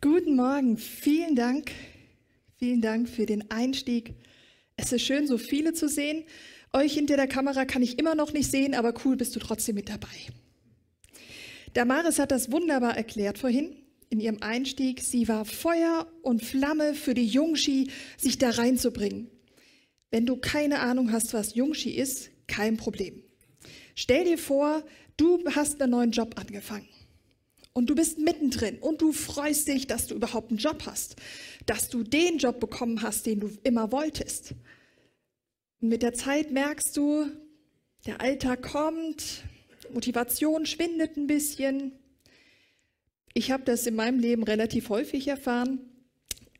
Guten Morgen, vielen Dank. Vielen Dank für den Einstieg. Es ist schön, so viele zu sehen. Euch hinter der Kamera kann ich immer noch nicht sehen, aber cool bist du trotzdem mit dabei. Damaris hat das wunderbar erklärt vorhin in ihrem Einstieg. Sie war Feuer und Flamme für die Jungschi, sich da reinzubringen. Wenn du keine Ahnung hast, was Jungschi ist, kein Problem. Stell dir vor, du hast einen neuen Job angefangen und du bist mittendrin und du freust dich, dass du überhaupt einen Job hast, dass du den Job bekommen hast, den du immer wolltest. Und mit der Zeit merkst du, der Alltag kommt, Motivation schwindet ein bisschen. Ich habe das in meinem Leben relativ häufig erfahren,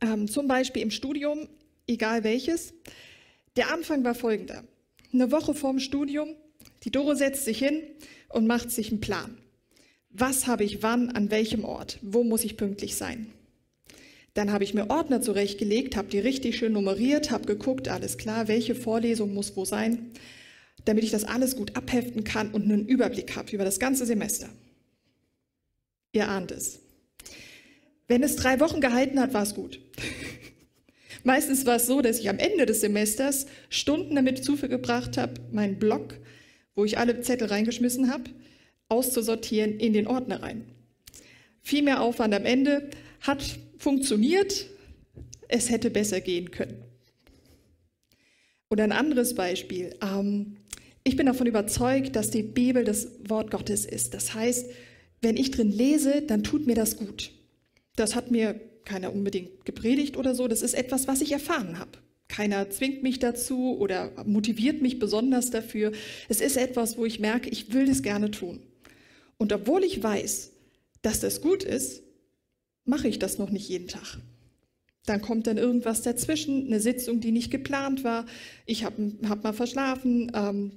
ähm, zum Beispiel im Studium, egal welches. Der Anfang war folgender. Eine Woche vorm Studium, die Doro setzt sich hin und macht sich einen Plan. Was habe ich wann, an welchem Ort? Wo muss ich pünktlich sein? Dann habe ich mir Ordner zurechtgelegt, habe die richtig schön nummeriert, habe geguckt, alles klar, welche Vorlesung muss wo sein, damit ich das alles gut abheften kann und einen Überblick habe über das ganze Semester. Ihr ahnt es. Wenn es drei Wochen gehalten hat, war es gut. Meistens war es so, dass ich am Ende des Semesters Stunden damit zugebracht habe, meinen Blog, wo ich alle Zettel reingeschmissen habe, auszusortieren in den Ordner rein. Viel mehr Aufwand am Ende hat funktioniert, es hätte besser gehen können. Oder ein anderes Beispiel. Ähm, ich bin davon überzeugt, dass die Bibel das Wort Gottes ist. Das heißt, wenn ich drin lese, dann tut mir das gut. Das hat mir keiner unbedingt gepredigt oder so. Das ist etwas, was ich erfahren habe. Keiner zwingt mich dazu oder motiviert mich besonders dafür. Es ist etwas, wo ich merke, ich will das gerne tun. Und obwohl ich weiß, dass das gut ist, mache ich das noch nicht jeden Tag. Dann kommt dann irgendwas dazwischen, eine Sitzung, die nicht geplant war. Ich habe hab mal verschlafen. Ähm,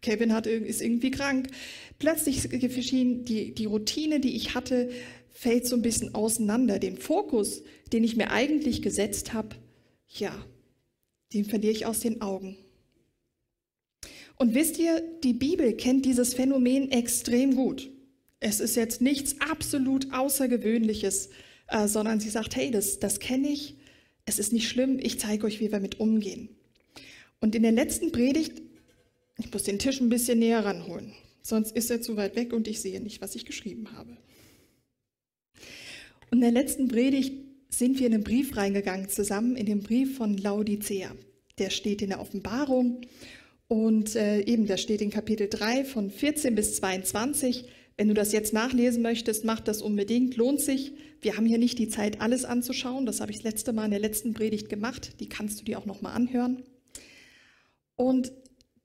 Kevin hat, ist irgendwie krank. Plötzlich geschehen die, die Routine, die ich hatte, fällt so ein bisschen auseinander. Den Fokus, den ich mir eigentlich gesetzt habe, ja, den verliere ich aus den Augen. Und wisst ihr, die Bibel kennt dieses Phänomen extrem gut. Es ist jetzt nichts absolut Außergewöhnliches, äh, sondern sie sagt, hey, das, das kenne ich, es ist nicht schlimm, ich zeige euch, wie wir mit umgehen. Und in der letzten Predigt, ich muss den Tisch ein bisschen näher ranholen, sonst ist er zu weit weg und ich sehe nicht, was ich geschrieben habe. Und in der letzten Predigt sind wir in einen Brief reingegangen zusammen, in den Brief von Laodicea. Der steht in der Offenbarung und äh, eben, da steht in Kapitel 3 von 14 bis 22, wenn du das jetzt nachlesen möchtest, mach das unbedingt, lohnt sich. Wir haben hier nicht die Zeit, alles anzuschauen. Das habe ich das letzte Mal in der letzten Predigt gemacht. Die kannst du dir auch nochmal anhören. Und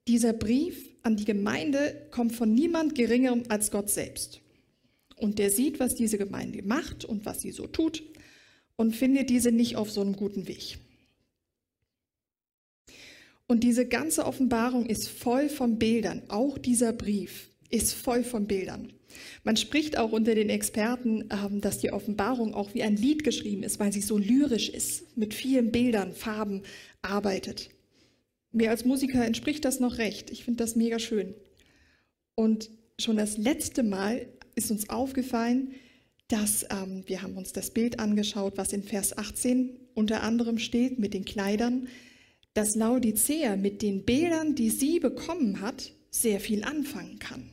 dieser Brief an die Gemeinde kommt von niemand Geringerem als Gott selbst. Und der sieht, was diese Gemeinde macht und was sie so tut und findet diese nicht auf so einem guten Weg. Und diese ganze Offenbarung ist voll von Bildern. Auch dieser Brief ist voll von Bildern. Man spricht auch unter den Experten, ähm, dass die Offenbarung auch wie ein Lied geschrieben ist, weil sie so lyrisch ist, mit vielen Bildern, Farben arbeitet. Mir als Musiker entspricht das noch recht. Ich finde das mega schön. Und schon das letzte Mal ist uns aufgefallen, dass ähm, wir haben uns das Bild angeschaut, was in Vers 18 unter anderem steht mit den Kleidern, dass Laodicea mit den Bildern, die sie bekommen hat, sehr viel anfangen kann.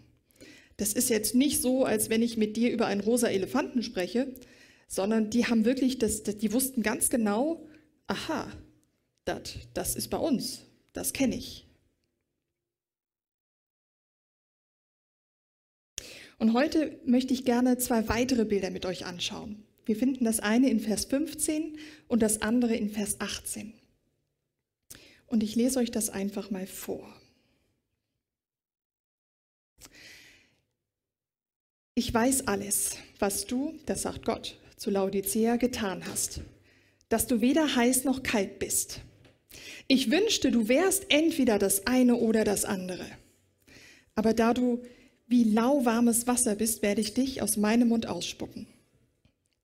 Das ist jetzt nicht so, als wenn ich mit dir über einen rosa Elefanten spreche, sondern die haben wirklich, das, das die wussten ganz genau, aha, dat, das ist bei uns, das kenne ich. Und heute möchte ich gerne zwei weitere Bilder mit euch anschauen. Wir finden das eine in Vers 15 und das andere in Vers 18. Und ich lese euch das einfach mal vor. Ich weiß alles, was du, das sagt Gott, zu Laodicea getan hast, dass du weder heiß noch kalt bist. Ich wünschte, du wärst entweder das eine oder das andere. Aber da du wie lauwarmes Wasser bist, werde ich dich aus meinem Mund ausspucken.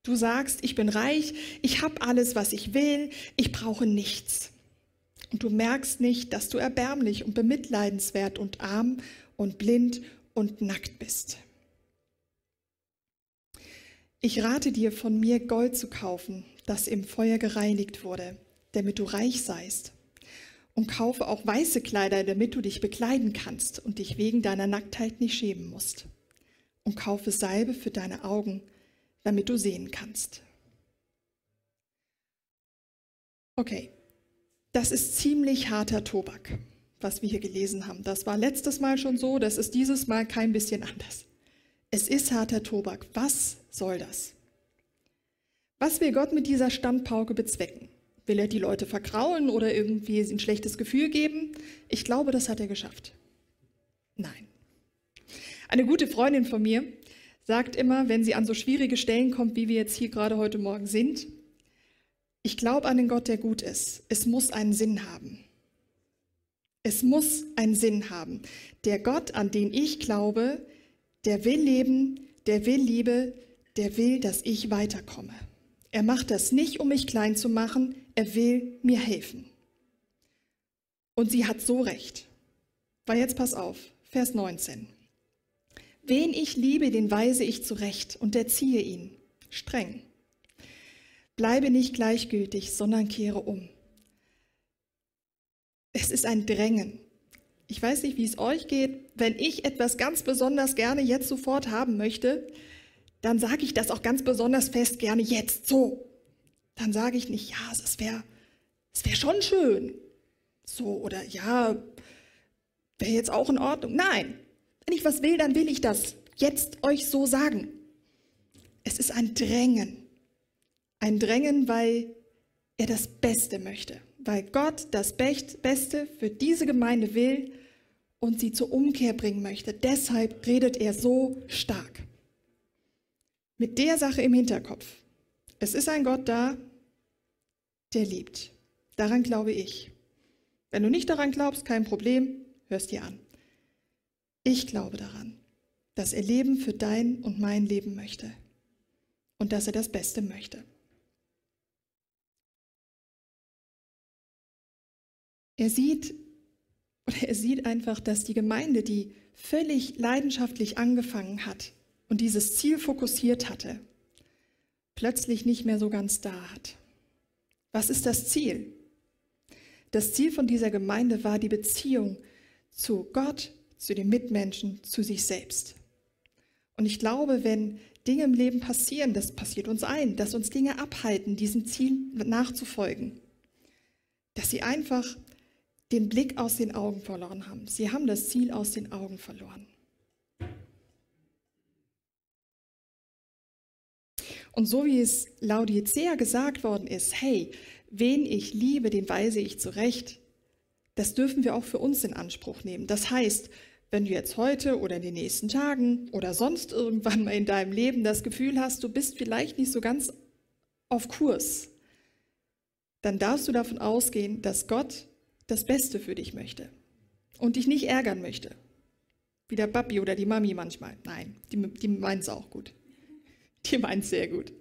Du sagst, ich bin reich, ich habe alles, was ich will, ich brauche nichts. Und du merkst nicht, dass du erbärmlich und bemitleidenswert und arm und blind und nackt bist. Ich rate dir, von mir Gold zu kaufen, das im Feuer gereinigt wurde, damit du reich seist. Und kaufe auch weiße Kleider, damit du dich bekleiden kannst und dich wegen deiner Nacktheit nicht schämen musst. Und kaufe Salbe für deine Augen, damit du sehen kannst. Okay, das ist ziemlich harter Tobak, was wir hier gelesen haben. Das war letztes Mal schon so, das ist dieses Mal kein bisschen anders. Es ist harter Tobak. Was soll das? Was will Gott mit dieser Standpauke bezwecken? Will er die Leute verkraulen oder irgendwie ein schlechtes Gefühl geben? Ich glaube, das hat er geschafft. Nein. Eine gute Freundin von mir sagt immer, wenn sie an so schwierige Stellen kommt, wie wir jetzt hier gerade heute Morgen sind, ich glaube an den Gott, der gut ist. Es muss einen Sinn haben. Es muss einen Sinn haben. Der Gott, an den ich glaube, der will leben, der will Liebe, der will, dass ich weiterkomme. Er macht das nicht, um mich klein zu machen, er will mir helfen. Und sie hat so recht. Weil jetzt pass auf, Vers 19. Wen ich liebe, den weise ich zurecht und erziehe ihn streng. Bleibe nicht gleichgültig, sondern kehre um. Es ist ein Drängen. Ich weiß nicht, wie es euch geht. Wenn ich etwas ganz besonders gerne jetzt sofort haben möchte, dann sage ich das auch ganz besonders fest gerne jetzt so. Dann sage ich nicht, ja, es wäre es wär schon schön. So, oder ja, wäre jetzt auch in Ordnung. Nein, wenn ich was will, dann will ich das jetzt euch so sagen. Es ist ein Drängen. Ein Drängen, weil er das Beste möchte, weil Gott das Beste für diese Gemeinde will und sie zur Umkehr bringen möchte. Deshalb redet er so stark. Mit der Sache im Hinterkopf. Es ist ein Gott da, der liebt. Daran glaube ich. Wenn du nicht daran glaubst, kein Problem, hörst dir an. Ich glaube daran, dass er Leben für dein und mein Leben möchte und dass er das Beste möchte. Er sieht, oder er sieht einfach, dass die Gemeinde, die völlig leidenschaftlich angefangen hat und dieses Ziel fokussiert hatte, plötzlich nicht mehr so ganz da hat. Was ist das Ziel? Das Ziel von dieser Gemeinde war die Beziehung zu Gott, zu den Mitmenschen, zu sich selbst. Und ich glaube, wenn Dinge im Leben passieren, das passiert uns ein, dass uns Dinge abhalten, diesem Ziel nachzufolgen, dass sie einfach den Blick aus den Augen verloren haben. Sie haben das Ziel aus den Augen verloren. Und so wie es Laodicea gesagt worden ist, hey, wen ich liebe, den weise ich zurecht, das dürfen wir auch für uns in Anspruch nehmen. Das heißt, wenn du jetzt heute oder in den nächsten Tagen oder sonst irgendwann mal in deinem Leben das Gefühl hast, du bist vielleicht nicht so ganz auf Kurs, dann darfst du davon ausgehen, dass Gott das Beste für dich möchte und dich nicht ärgern möchte. Wie der Papi oder die Mami manchmal. Nein, die, die meint es auch gut. Die meint es sehr gut.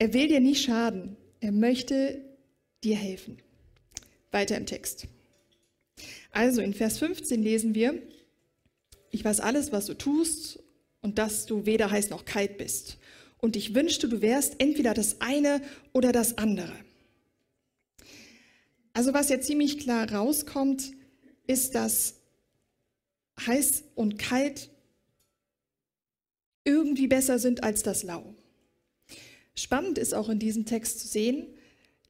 Er will dir nicht schaden. Er möchte dir helfen. Weiter im Text. Also in Vers 15 lesen wir, ich weiß alles, was du tust und dass du weder heiß noch kalt bist. Und ich wünschte, du wärst entweder das eine oder das andere. Also was jetzt ziemlich klar rauskommt, ist, dass heiß und kalt irgendwie besser sind als das Lau. Spannend ist auch in diesem Text zu sehen,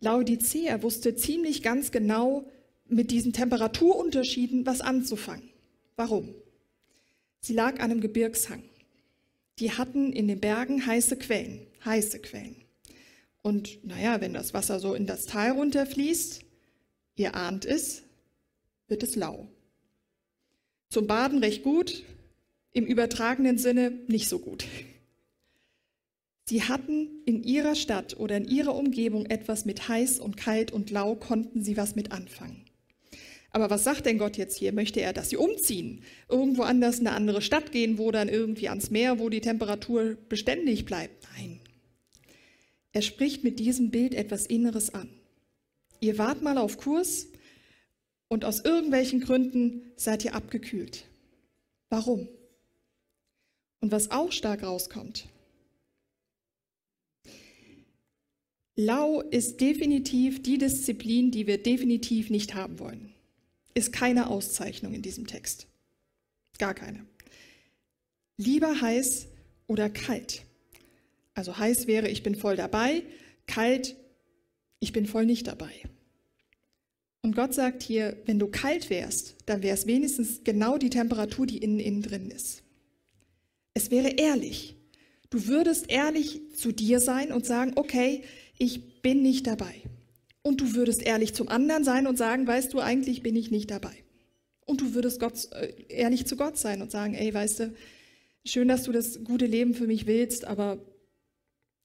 Laodicea wusste ziemlich ganz genau mit diesen Temperaturunterschieden was anzufangen. Warum? Sie lag an einem Gebirgshang. Die hatten in den Bergen heiße Quellen, heiße Quellen. Und naja, wenn das Wasser so in das Tal runterfließt, Ihr ahnt es, wird es lau. Zum Baden recht gut, im übertragenen Sinne nicht so gut. Sie hatten in ihrer Stadt oder in ihrer Umgebung etwas mit heiß und kalt und lau, konnten sie was mit anfangen. Aber was sagt denn Gott jetzt hier? Möchte er, dass sie umziehen, irgendwo anders in eine andere Stadt gehen, wo dann irgendwie ans Meer, wo die Temperatur beständig bleibt? Nein. Er spricht mit diesem Bild etwas Inneres an. Ihr wart mal auf Kurs und aus irgendwelchen Gründen seid ihr abgekühlt. Warum? Und was auch stark rauskommt, Lau ist definitiv die Disziplin, die wir definitiv nicht haben wollen. Ist keine Auszeichnung in diesem Text. Gar keine. Lieber heiß oder kalt. Also heiß wäre, ich bin voll dabei, kalt, ich bin voll nicht dabei. Und Gott sagt hier, wenn du kalt wärst, dann wäre es wenigstens genau die Temperatur, die innen innen drin ist. Es wäre ehrlich. Du würdest ehrlich zu dir sein und sagen, okay, ich bin nicht dabei. Und du würdest ehrlich zum anderen sein und sagen, weißt du, eigentlich bin ich nicht dabei. Und du würdest Gott, äh, ehrlich zu Gott sein und sagen, ey, weißt du, schön, dass du das gute Leben für mich willst, aber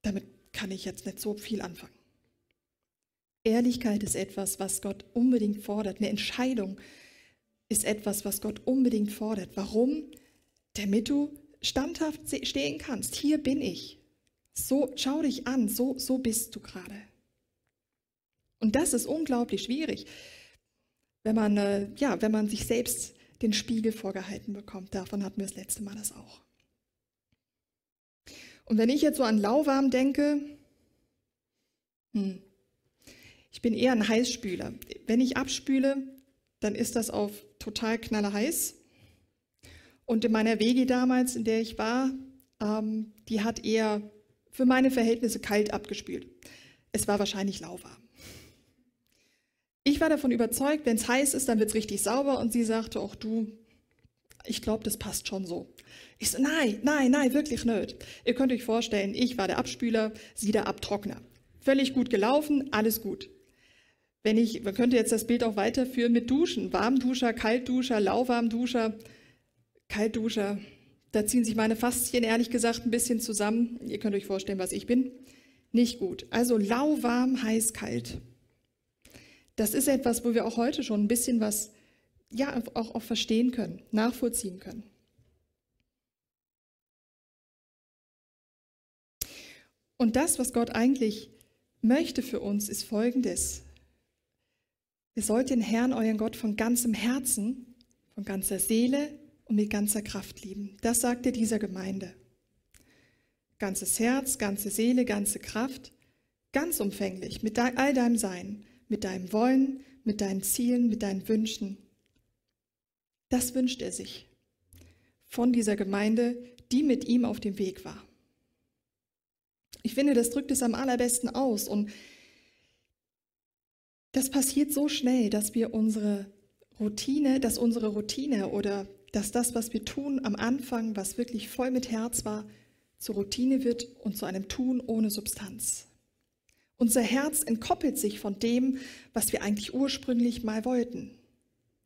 damit kann ich jetzt nicht so viel anfangen. Ehrlichkeit ist etwas, was Gott unbedingt fordert. Eine Entscheidung ist etwas, was Gott unbedingt fordert. Warum? Damit du standhaft stehen kannst. Hier bin ich. So, schau dich an, so, so bist du gerade. Und das ist unglaublich schwierig, wenn man, äh, ja, wenn man sich selbst den Spiegel vorgehalten bekommt. Davon hatten wir das letzte Mal das auch. Und wenn ich jetzt so an lauwarm denke, hm, ich bin eher ein Heißspüler. Wenn ich abspüle, dann ist das auf total knallerheiß. Und in meiner Wege damals, in der ich war, ähm, die hat eher für meine Verhältnisse kalt abgespült. Es war wahrscheinlich lauwarm. Ich war davon überzeugt, wenn es heiß ist, dann wird es richtig sauber. Und sie sagte, auch du, ich glaube, das passt schon so. Ich so, nein, nein, nein, wirklich nicht. Ihr könnt euch vorstellen, ich war der Abspüler, sie der Abtrockner. Völlig gut gelaufen, alles gut. Wenn ich, man könnte jetzt das Bild auch weiterführen mit Duschen. Warmduscher, Kaltduscher, Lauwarmduscher, Kaltduscher. Da ziehen sich meine Faszien ehrlich gesagt ein bisschen zusammen. Ihr könnt euch vorstellen, was ich bin. Nicht gut. Also lauwarm, heiß, kalt. Das ist etwas, wo wir auch heute schon ein bisschen was ja, auch, auch verstehen können, nachvollziehen können. Und das, was Gott eigentlich möchte für uns, ist Folgendes. Ihr sollt den Herrn, euren Gott, von ganzem Herzen, von ganzer Seele und mit ganzer Kraft lieben. Das sagt er dieser Gemeinde. Ganzes Herz, ganze Seele, ganze Kraft, ganz umfänglich, mit all deinem Sein, mit deinem Wollen, mit deinen Zielen, mit deinen Wünschen. Das wünscht er sich von dieser Gemeinde, die mit ihm auf dem Weg war. Ich finde, das drückt es am allerbesten aus. Und das passiert so schnell, dass wir unsere Routine, dass unsere Routine oder dass das, was wir tun am Anfang, was wirklich voll mit Herz war, zur Routine wird und zu einem Tun ohne Substanz. Unser Herz entkoppelt sich von dem, was wir eigentlich ursprünglich mal wollten.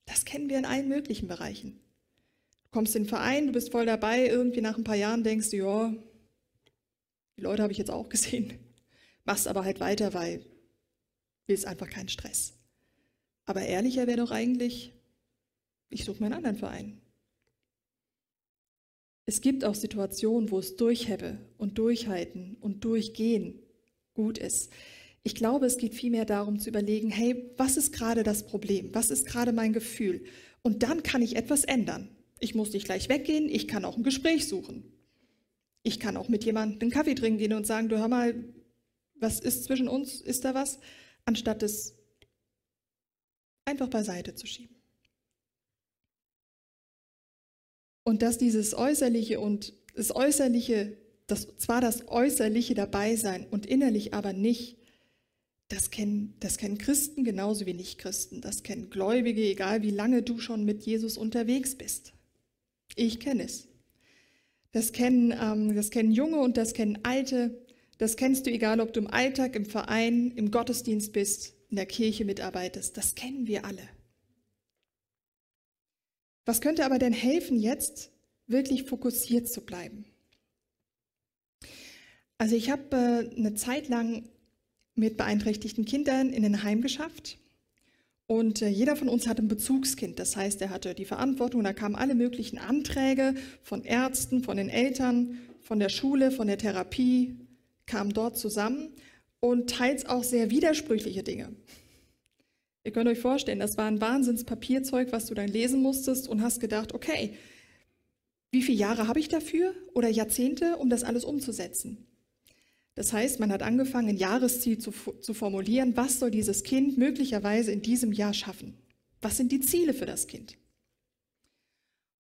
Das kennen wir in allen möglichen Bereichen. Du kommst in den Verein, du bist voll dabei, irgendwie nach ein paar Jahren denkst du, ja, die Leute habe ich jetzt auch gesehen. Machst aber halt weiter, weil willst einfach keinen Stress. Aber ehrlicher wäre doch eigentlich, ich suche mir einen anderen Verein. Es gibt auch Situationen, wo es durchhebbe und durchhalten und durchgehen gut ist. Ich glaube, es geht vielmehr darum zu überlegen, hey, was ist gerade das Problem? Was ist gerade mein Gefühl? Und dann kann ich etwas ändern. Ich muss nicht gleich weggehen, ich kann auch ein Gespräch suchen. Ich kann auch mit jemandem einen Kaffee trinken gehen und sagen, du hör mal, was ist zwischen uns? Ist da was? Anstatt es einfach beiseite zu schieben. Und dass dieses Äußerliche und das Äußerliche, das, zwar das Äußerliche dabei sein und innerlich aber nicht, das kennen, das kennen Christen genauso wie Nichtchristen. Das kennen Gläubige, egal wie lange du schon mit Jesus unterwegs bist. Ich kenne es. Das kennen, ähm, das kennen Junge und das kennen Alte. Das kennst du, egal ob du im Alltag, im Verein, im Gottesdienst bist, in der Kirche mitarbeitest. Das kennen wir alle. Was könnte aber denn helfen, jetzt wirklich fokussiert zu bleiben? Also ich habe äh, eine Zeit lang mit beeinträchtigten Kindern in ein Heim geschafft und äh, jeder von uns hatte ein Bezugskind. Das heißt, er hatte die Verantwortung, da kamen alle möglichen Anträge von Ärzten, von den Eltern, von der Schule, von der Therapie, kamen dort zusammen und teils auch sehr widersprüchliche Dinge. Ihr könnt euch vorstellen, das war ein Wahnsinnspapierzeug, was du dann lesen musstest und hast gedacht, okay, wie viele Jahre habe ich dafür oder Jahrzehnte, um das alles umzusetzen? Das heißt, man hat angefangen, ein Jahresziel zu, zu formulieren, was soll dieses Kind möglicherweise in diesem Jahr schaffen? Was sind die Ziele für das Kind?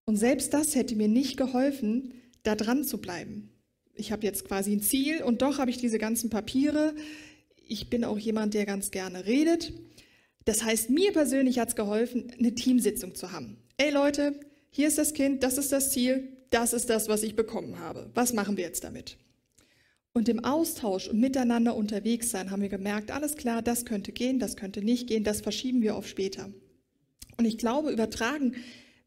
Und selbst das hätte mir nicht geholfen, da dran zu bleiben. Ich habe jetzt quasi ein Ziel und doch habe ich diese ganzen Papiere. Ich bin auch jemand, der ganz gerne redet. Das heißt, mir persönlich hat es geholfen, eine Teamsitzung zu haben. Ey Leute, hier ist das Kind, das ist das Ziel, das ist das, was ich bekommen habe. Was machen wir jetzt damit? Und im Austausch und miteinander unterwegs sein haben wir gemerkt, alles klar, das könnte gehen, das könnte nicht gehen, das verschieben wir auf später. Und ich glaube, übertragen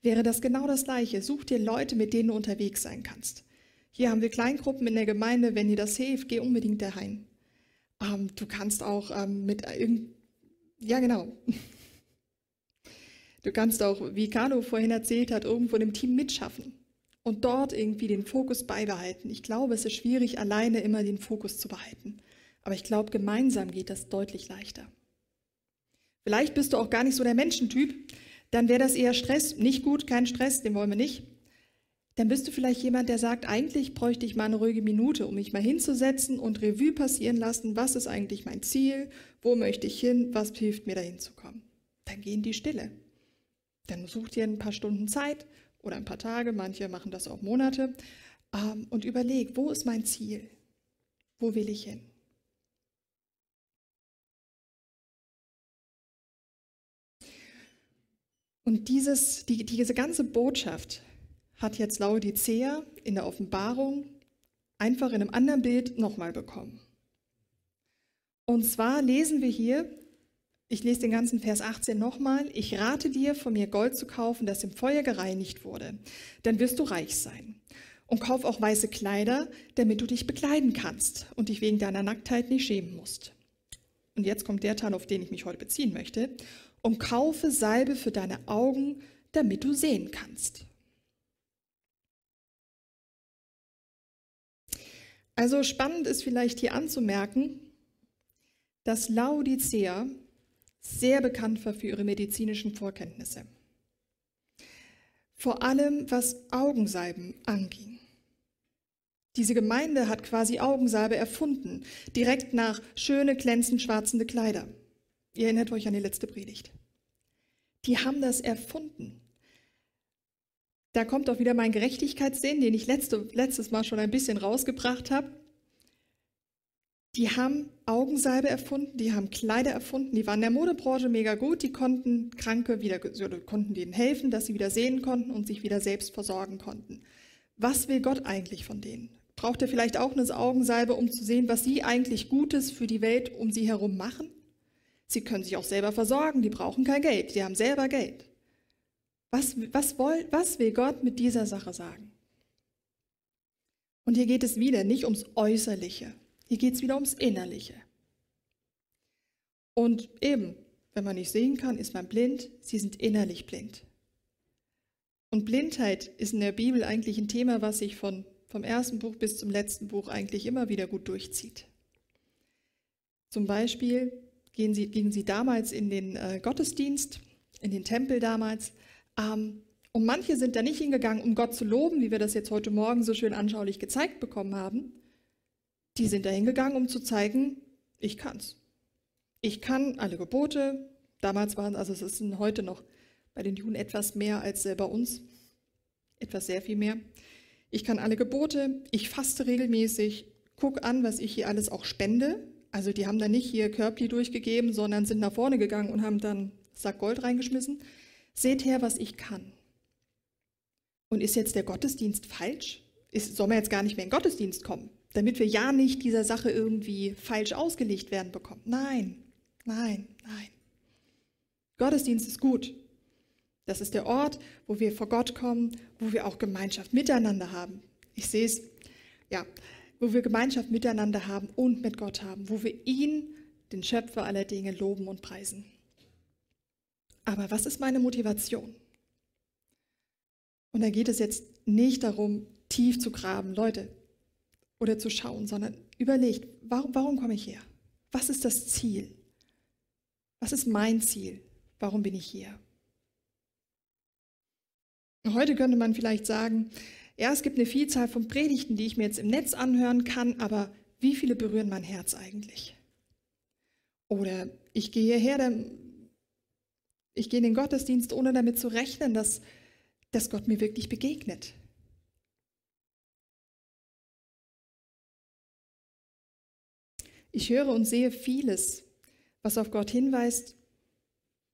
wäre das genau das Gleiche. Such dir Leute, mit denen du unterwegs sein kannst. Hier haben wir Kleingruppen in der Gemeinde. Wenn dir das hilft, geh unbedingt daheim. Ähm, du kannst auch ähm, mit irgend ja genau. Du kannst auch, wie Carlo vorhin erzählt hat, irgendwo im Team mitschaffen und dort irgendwie den Fokus beibehalten. Ich glaube, es ist schwierig, alleine immer den Fokus zu behalten. Aber ich glaube, gemeinsam geht das deutlich leichter. Vielleicht bist du auch gar nicht so der Menschentyp, dann wäre das eher Stress. Nicht gut, kein Stress, den wollen wir nicht. Dann bist du vielleicht jemand, der sagt, eigentlich bräuchte ich mal eine ruhige Minute, um mich mal hinzusetzen und Revue passieren lassen, was ist eigentlich mein Ziel, wo möchte ich hin, was hilft mir dahin zu kommen. Dann geh in die Stille. Dann such dir ein paar Stunden Zeit oder ein paar Tage, manche machen das auch Monate, ähm, und überleg, wo ist mein Ziel? Wo will ich hin? Und dieses, die, diese ganze Botschaft hat jetzt Laodicea in der Offenbarung einfach in einem anderen Bild nochmal bekommen. Und zwar lesen wir hier, ich lese den ganzen Vers 18 nochmal, ich rate dir, von mir Gold zu kaufen, das im Feuer gereinigt wurde, dann wirst du reich sein. Und kauf auch weiße Kleider, damit du dich bekleiden kannst und dich wegen deiner Nacktheit nicht schämen musst. Und jetzt kommt der Teil, auf den ich mich heute beziehen möchte und kaufe Salbe für deine Augen, damit du sehen kannst. Also spannend ist vielleicht hier anzumerken, dass Laodicea sehr bekannt war für ihre medizinischen Vorkenntnisse. Vor allem was Augensalben anging. Diese Gemeinde hat quasi Augensalbe erfunden, direkt nach schöne, glänzend schwarzende Kleider. Ihr erinnert euch an die letzte Predigt. Die haben das erfunden. Da kommt auch wieder mein Gerechtigkeitssinn, den ich letzte, letztes Mal schon ein bisschen rausgebracht habe. Die haben Augensalbe erfunden, die haben Kleider erfunden, die waren in der Modebranche mega gut, die konnten Kranke wieder, konnten denen helfen, dass sie wieder sehen konnten und sich wieder selbst versorgen konnten. Was will Gott eigentlich von denen? Braucht er vielleicht auch eine Augensalbe, um zu sehen, was sie eigentlich Gutes für die Welt um sie herum machen? Sie können sich auch selber versorgen, die brauchen kein Geld, die haben selber Geld. Was, was, will, was will Gott mit dieser Sache sagen? Und hier geht es wieder nicht ums Äußerliche, hier geht es wieder ums Innerliche. Und eben, wenn man nicht sehen kann, ist man blind, sie sind innerlich blind. Und Blindheit ist in der Bibel eigentlich ein Thema, was sich von, vom ersten Buch bis zum letzten Buch eigentlich immer wieder gut durchzieht. Zum Beispiel gehen sie, gingen sie damals in den äh, Gottesdienst, in den Tempel damals. Ähm, und manche sind da nicht hingegangen, um Gott zu loben, wie wir das jetzt heute Morgen so schön anschaulich gezeigt bekommen haben. Die sind da hingegangen, um zu zeigen, ich kann's. Ich kann alle Gebote. Damals waren, also es ist heute noch bei den Juden etwas mehr als bei uns. Etwas sehr viel mehr. Ich kann alle Gebote, ich faste regelmäßig, guck an, was ich hier alles auch spende. Also die haben da nicht hier Körbli durchgegeben, sondern sind nach vorne gegangen und haben dann Sack Gold reingeschmissen. Seht her, was ich kann. Und ist jetzt der Gottesdienst falsch? Ist, soll man jetzt gar nicht mehr in den Gottesdienst kommen, damit wir ja nicht dieser Sache irgendwie falsch ausgelegt werden bekommen? Nein, nein, nein. Gottesdienst ist gut. Das ist der Ort, wo wir vor Gott kommen, wo wir auch Gemeinschaft miteinander haben. Ich sehe es, ja, wo wir Gemeinschaft miteinander haben und mit Gott haben, wo wir ihn, den Schöpfer aller Dinge, loben und preisen. Aber was ist meine Motivation? Und da geht es jetzt nicht darum, tief zu graben, Leute, oder zu schauen, sondern überlegt, warum, warum komme ich her? Was ist das Ziel? Was ist mein Ziel? Warum bin ich hier? Heute könnte man vielleicht sagen, ja, es gibt eine Vielzahl von Predigten, die ich mir jetzt im Netz anhören kann, aber wie viele berühren mein Herz eigentlich? Oder ich gehe hierher, ich gehe in den Gottesdienst, ohne damit zu rechnen, dass, dass Gott mir wirklich begegnet. Ich höre und sehe vieles, was auf Gott hinweist,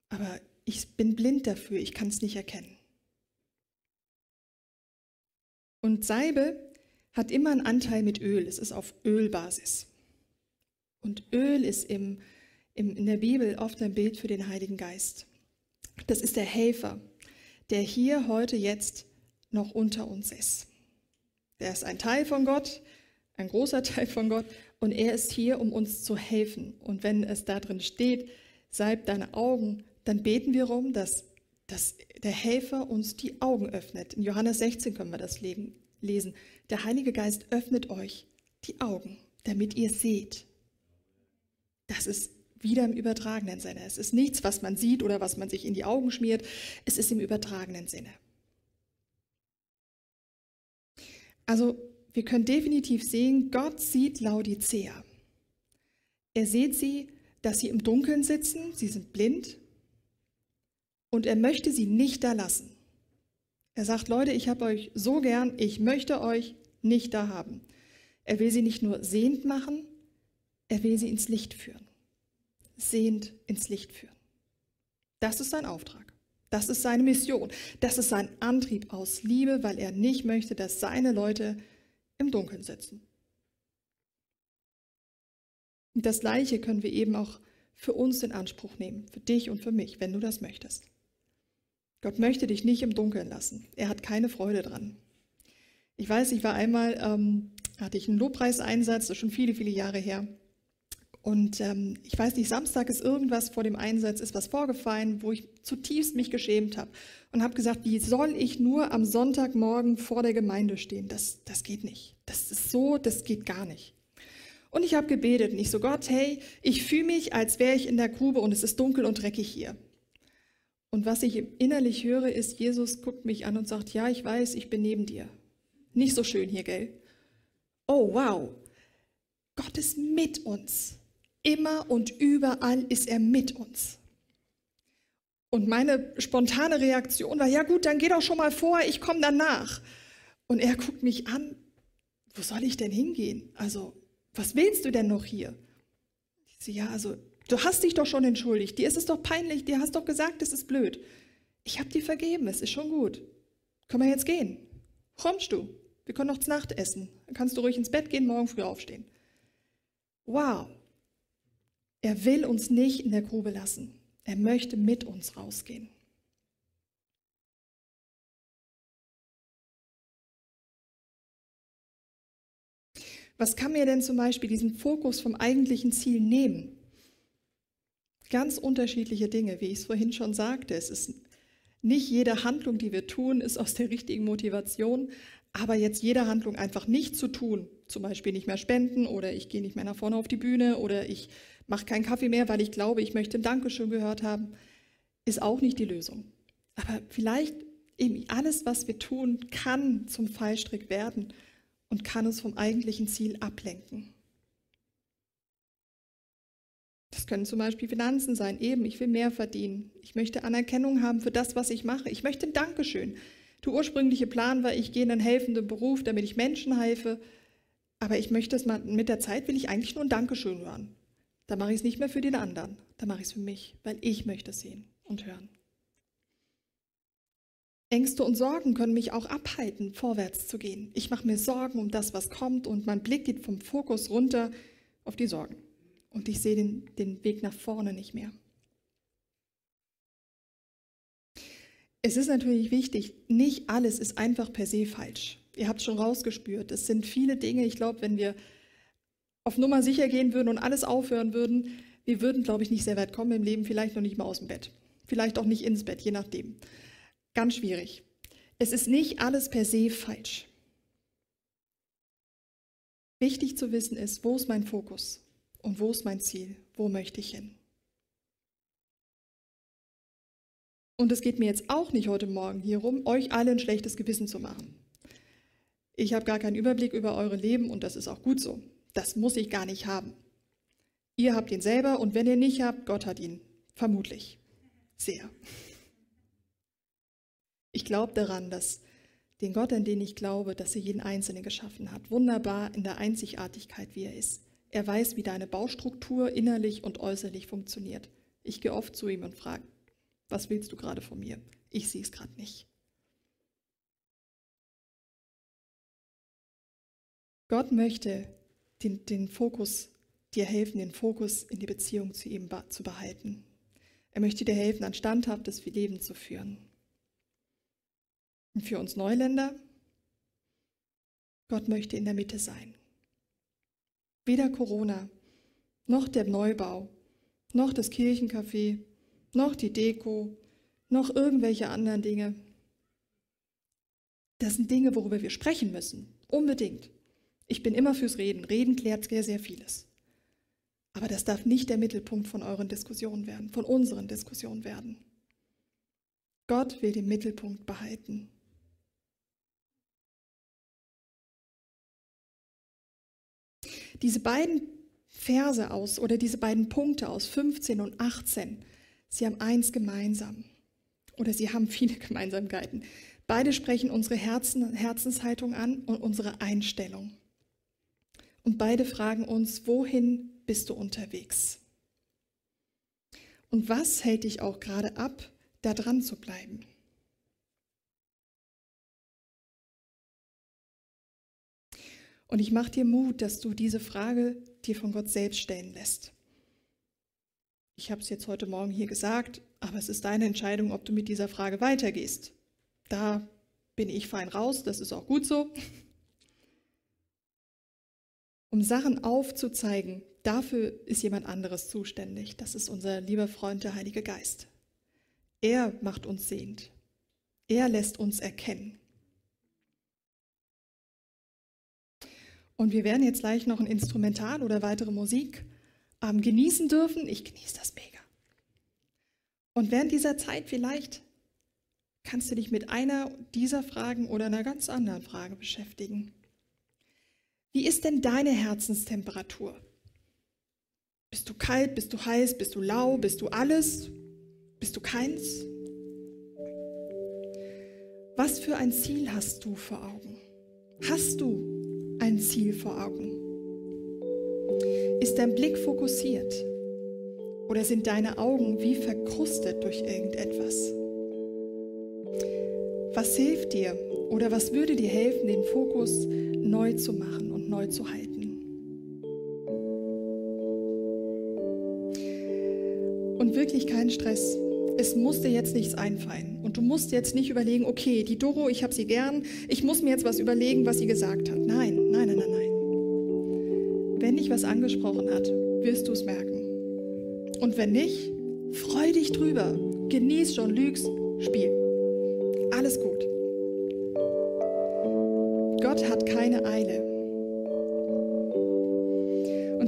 aber ich bin blind dafür, ich kann es nicht erkennen. Und Salbe hat immer einen Anteil mit Öl, es ist auf Ölbasis. Und Öl ist im, im, in der Bibel oft ein Bild für den Heiligen Geist. Das ist der Helfer, der hier heute jetzt noch unter uns ist. Der ist ein Teil von Gott, ein großer Teil von Gott und er ist hier, um uns zu helfen. Und wenn es da drin steht, salb deine Augen, dann beten wir darum, dass, dass der Helfer uns die Augen öffnet. In Johannes 16 können wir das lesen. Der Heilige Geist öffnet euch die Augen, damit ihr seht. Das ist wieder im übertragenen Sinne. Es ist nichts, was man sieht oder was man sich in die Augen schmiert. Es ist im übertragenen Sinne. Also wir können definitiv sehen, Gott sieht Laodicea. Er sieht sie, dass sie im Dunkeln sitzen, sie sind blind und er möchte sie nicht da lassen. Er sagt, Leute, ich habe euch so gern, ich möchte euch nicht da haben. Er will sie nicht nur sehend machen, er will sie ins Licht führen. Sehend ins Licht führen. Das ist sein Auftrag. Das ist seine Mission. Das ist sein Antrieb aus Liebe, weil er nicht möchte, dass seine Leute im Dunkeln sitzen. Und das Gleiche können wir eben auch für uns in Anspruch nehmen, für dich und für mich, wenn du das möchtest. Gott möchte dich nicht im Dunkeln lassen. Er hat keine Freude dran. Ich weiß, ich war einmal, ähm, hatte ich einen Lobpreiseinsatz, das ist schon viele, viele Jahre her. Und ähm, ich weiß nicht, Samstag ist irgendwas vor dem Einsatz, ist was vorgefallen, wo ich zutiefst mich geschämt habe und habe gesagt, wie soll ich nur am Sonntagmorgen vor der Gemeinde stehen? Das, das geht nicht. Das ist so, das geht gar nicht. Und ich habe gebetet und ich so, Gott, hey, ich fühle mich, als wäre ich in der Grube und es ist dunkel und dreckig hier. Und was ich innerlich höre, ist, Jesus guckt mich an und sagt, ja, ich weiß, ich bin neben dir. Nicht so schön hier, gell? Oh, wow. Gott ist mit uns. Immer und überall ist er mit uns. Und meine spontane Reaktion war, ja gut, dann geh doch schon mal vor, ich komme danach. Und er guckt mich an, wo soll ich denn hingehen? Also, was willst du denn noch hier? Ich so, ja, also, du hast dich doch schon entschuldigt, dir ist es doch peinlich, dir hast doch gesagt, es ist blöd. Ich habe dir vergeben, es ist schon gut. Können wir jetzt gehen? Kommst du? Wir können noch zu Nacht essen. Dann kannst du ruhig ins Bett gehen, morgen früh aufstehen. Wow. Er will uns nicht in der Grube lassen. Er möchte mit uns rausgehen. Was kann mir denn zum Beispiel diesen Fokus vom eigentlichen Ziel nehmen? Ganz unterschiedliche Dinge, wie ich es vorhin schon sagte. Es ist nicht jede Handlung, die wir tun, ist aus der richtigen Motivation, aber jetzt jede Handlung einfach nicht zu tun, zum Beispiel nicht mehr spenden oder ich gehe nicht mehr nach vorne auf die Bühne oder ich mache keinen Kaffee mehr, weil ich glaube, ich möchte ein Dankeschön gehört haben, ist auch nicht die Lösung. Aber vielleicht eben alles, was wir tun, kann zum Fallstrick werden und kann uns vom eigentlichen Ziel ablenken. Das können zum Beispiel Finanzen sein. Eben, ich will mehr verdienen. Ich möchte Anerkennung haben für das, was ich mache. Ich möchte ein Dankeschön. Der ursprüngliche Plan war, ich gehe in einen helfenden Beruf, damit ich Menschen helfe. Aber ich möchte es mal, mit der Zeit will ich eigentlich nur ein Dankeschön hören. Da mache ich es nicht mehr für den anderen, da mache ich es für mich, weil ich möchte sehen und hören. Ängste und Sorgen können mich auch abhalten, vorwärts zu gehen. Ich mache mir Sorgen um das, was kommt und mein Blick geht vom Fokus runter auf die Sorgen. Und ich sehe den, den Weg nach vorne nicht mehr. Es ist natürlich wichtig, nicht alles ist einfach per se falsch. Ihr habt schon rausgespürt. Es sind viele Dinge, ich glaube, wenn wir auf Nummer sicher gehen würden und alles aufhören würden, wir würden, glaube ich, nicht sehr weit kommen im Leben, vielleicht noch nicht mal aus dem Bett. Vielleicht auch nicht ins Bett, je nachdem. Ganz schwierig. Es ist nicht alles per se falsch. Wichtig zu wissen ist, wo ist mein Fokus und wo ist mein Ziel? Wo möchte ich hin? Und es geht mir jetzt auch nicht heute Morgen hier rum, euch alle ein schlechtes Gewissen zu machen. Ich habe gar keinen Überblick über eure Leben und das ist auch gut so. Das muss ich gar nicht haben. Ihr habt ihn selber und wenn ihr nicht habt, Gott hat ihn. Vermutlich. Sehr. Ich glaube daran, dass den Gott, an den ich glaube, dass er jeden Einzelnen geschaffen hat, wunderbar in der Einzigartigkeit, wie er ist. Er weiß, wie deine Baustruktur innerlich und äußerlich funktioniert. Ich gehe oft zu ihm und frage, was willst du gerade von mir? Ich sehe es gerade nicht. Gott möchte den, den Fokus dir helfen, den Fokus in die Beziehung zu ihm zu behalten. Er möchte dir helfen, ein standhaftes Leben zu führen. Und für uns Neuländer, Gott möchte in der Mitte sein. Weder Corona, noch der Neubau, noch das Kirchencafé, noch die Deko, noch irgendwelche anderen Dinge. Das sind Dinge, worüber wir sprechen müssen. Unbedingt. Ich bin immer fürs Reden. Reden klärt sehr, sehr vieles. Aber das darf nicht der Mittelpunkt von euren Diskussionen werden, von unseren Diskussionen werden. Gott will den Mittelpunkt behalten. Diese beiden Verse aus oder diese beiden Punkte aus 15 und 18, sie haben eins gemeinsam oder sie haben viele Gemeinsamkeiten. Beide sprechen unsere Herzen, Herzenshaltung an und unsere Einstellung. Und beide fragen uns, wohin bist du unterwegs? Und was hält dich auch gerade ab, da dran zu bleiben? Und ich mache dir Mut, dass du diese Frage dir von Gott selbst stellen lässt. Ich habe es jetzt heute Morgen hier gesagt, aber es ist deine Entscheidung, ob du mit dieser Frage weitergehst. Da bin ich fein raus, das ist auch gut so. Um Sachen aufzuzeigen, dafür ist jemand anderes zuständig. Das ist unser lieber Freund, der Heilige Geist. Er macht uns sehend. Er lässt uns erkennen. Und wir werden jetzt gleich noch ein Instrumental oder weitere Musik ähm, genießen dürfen. Ich genieße das mega. Und während dieser Zeit vielleicht kannst du dich mit einer dieser Fragen oder einer ganz anderen Frage beschäftigen. Wie ist denn deine Herzenstemperatur? Bist du kalt, bist du heiß, bist du lau, bist du alles, bist du keins? Was für ein Ziel hast du vor Augen? Hast du ein Ziel vor Augen? Ist dein Blick fokussiert? Oder sind deine Augen wie verkrustet durch irgendetwas? Was hilft dir oder was würde dir helfen, den Fokus neu zu machen neu zu halten? Und wirklich keinen Stress. Es muss dir jetzt nichts einfallen. Und du musst jetzt nicht überlegen, okay, die Doro, ich habe sie gern, ich muss mir jetzt was überlegen, was sie gesagt hat. Nein, nein, nein, nein, nein. Wenn dich was angesprochen hat, wirst du es merken. Und wenn nicht, freu dich drüber. Genieß schon Lügs, spiel. Alles gut. Gott hat keine Eile.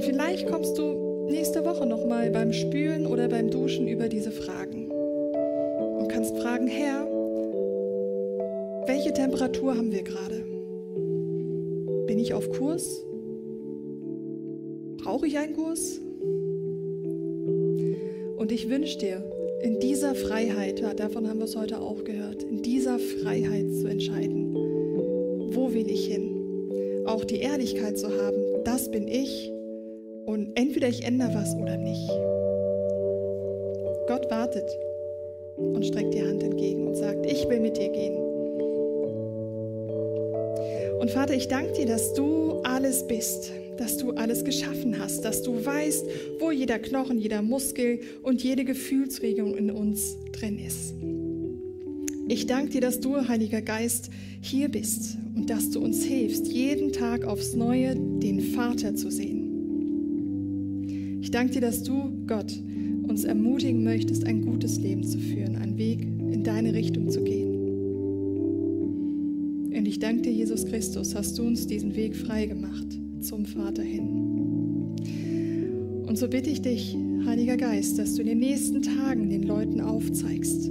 Und vielleicht kommst du nächste Woche nochmal beim Spülen oder beim Duschen über diese Fragen kannst fragen, Herr, welche Temperatur haben wir gerade? Bin ich auf Kurs? Brauche ich einen Kurs? Und ich wünsche dir, in dieser Freiheit, davon haben wir es heute auch gehört, in dieser Freiheit zu entscheiden, wo will ich hin? Auch die Ehrlichkeit zu haben, das bin ich und entweder ich ändere was oder nicht. Gott wartet und streckt die Hand entgegen und sagt, ich will mit dir gehen. Und Vater, ich danke dir, dass du alles bist, dass du alles geschaffen hast, dass du weißt, wo jeder Knochen, jeder Muskel und jede Gefühlsregung in uns drin ist. Ich danke dir, dass du, Heiliger Geist, hier bist und dass du uns hilfst, jeden Tag aufs Neue den Vater zu sehen. Ich danke dir, dass du, Gott, uns ermutigen möchtest, ein gutes Leben zu führen, einen Weg in deine Richtung zu gehen. Und ich danke dir, Jesus Christus, hast du uns diesen Weg frei gemacht zum Vater hin. Und so bitte ich dich, Heiliger Geist, dass du in den nächsten Tagen den Leuten aufzeigst,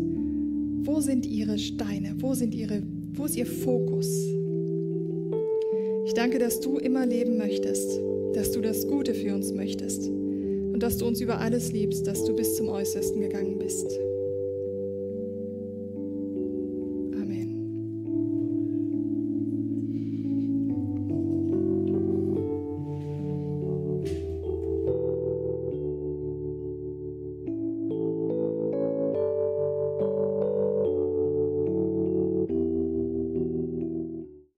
wo sind ihre Steine, wo, sind ihre, wo ist ihr Fokus. Ich danke, dass du immer leben möchtest dass du das Gute für uns möchtest dass du uns über alles liebst, dass du bis zum Äußersten gegangen bist.